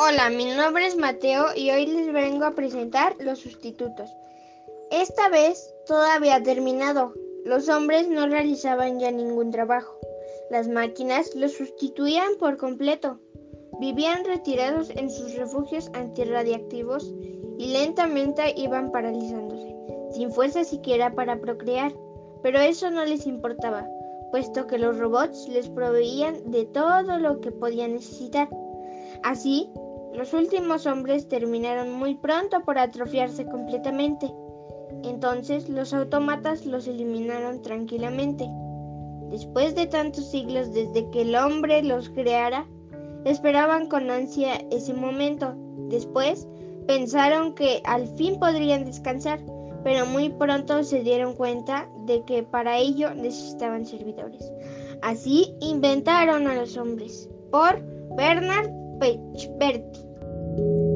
Hola, mi nombre es Mateo y hoy les vengo a presentar los sustitutos. Esta vez todo había terminado. Los hombres no realizaban ya ningún trabajo. Las máquinas los sustituían por completo. Vivían retirados en sus refugios antirradiactivos y lentamente iban paralizándose, sin fuerza siquiera para procrear. Pero eso no les importaba, puesto que los robots les proveían de todo lo que podían necesitar. Así, los últimos hombres terminaron muy pronto por atrofiarse completamente. Entonces los autómatas los eliminaron tranquilamente. Después de tantos siglos desde que el hombre los creara, esperaban con ansia ese momento. Después pensaron que al fin podrían descansar, pero muy pronto se dieron cuenta de que para ello necesitaban servidores. Así inventaron a los hombres por Bernard Pechberti. thank you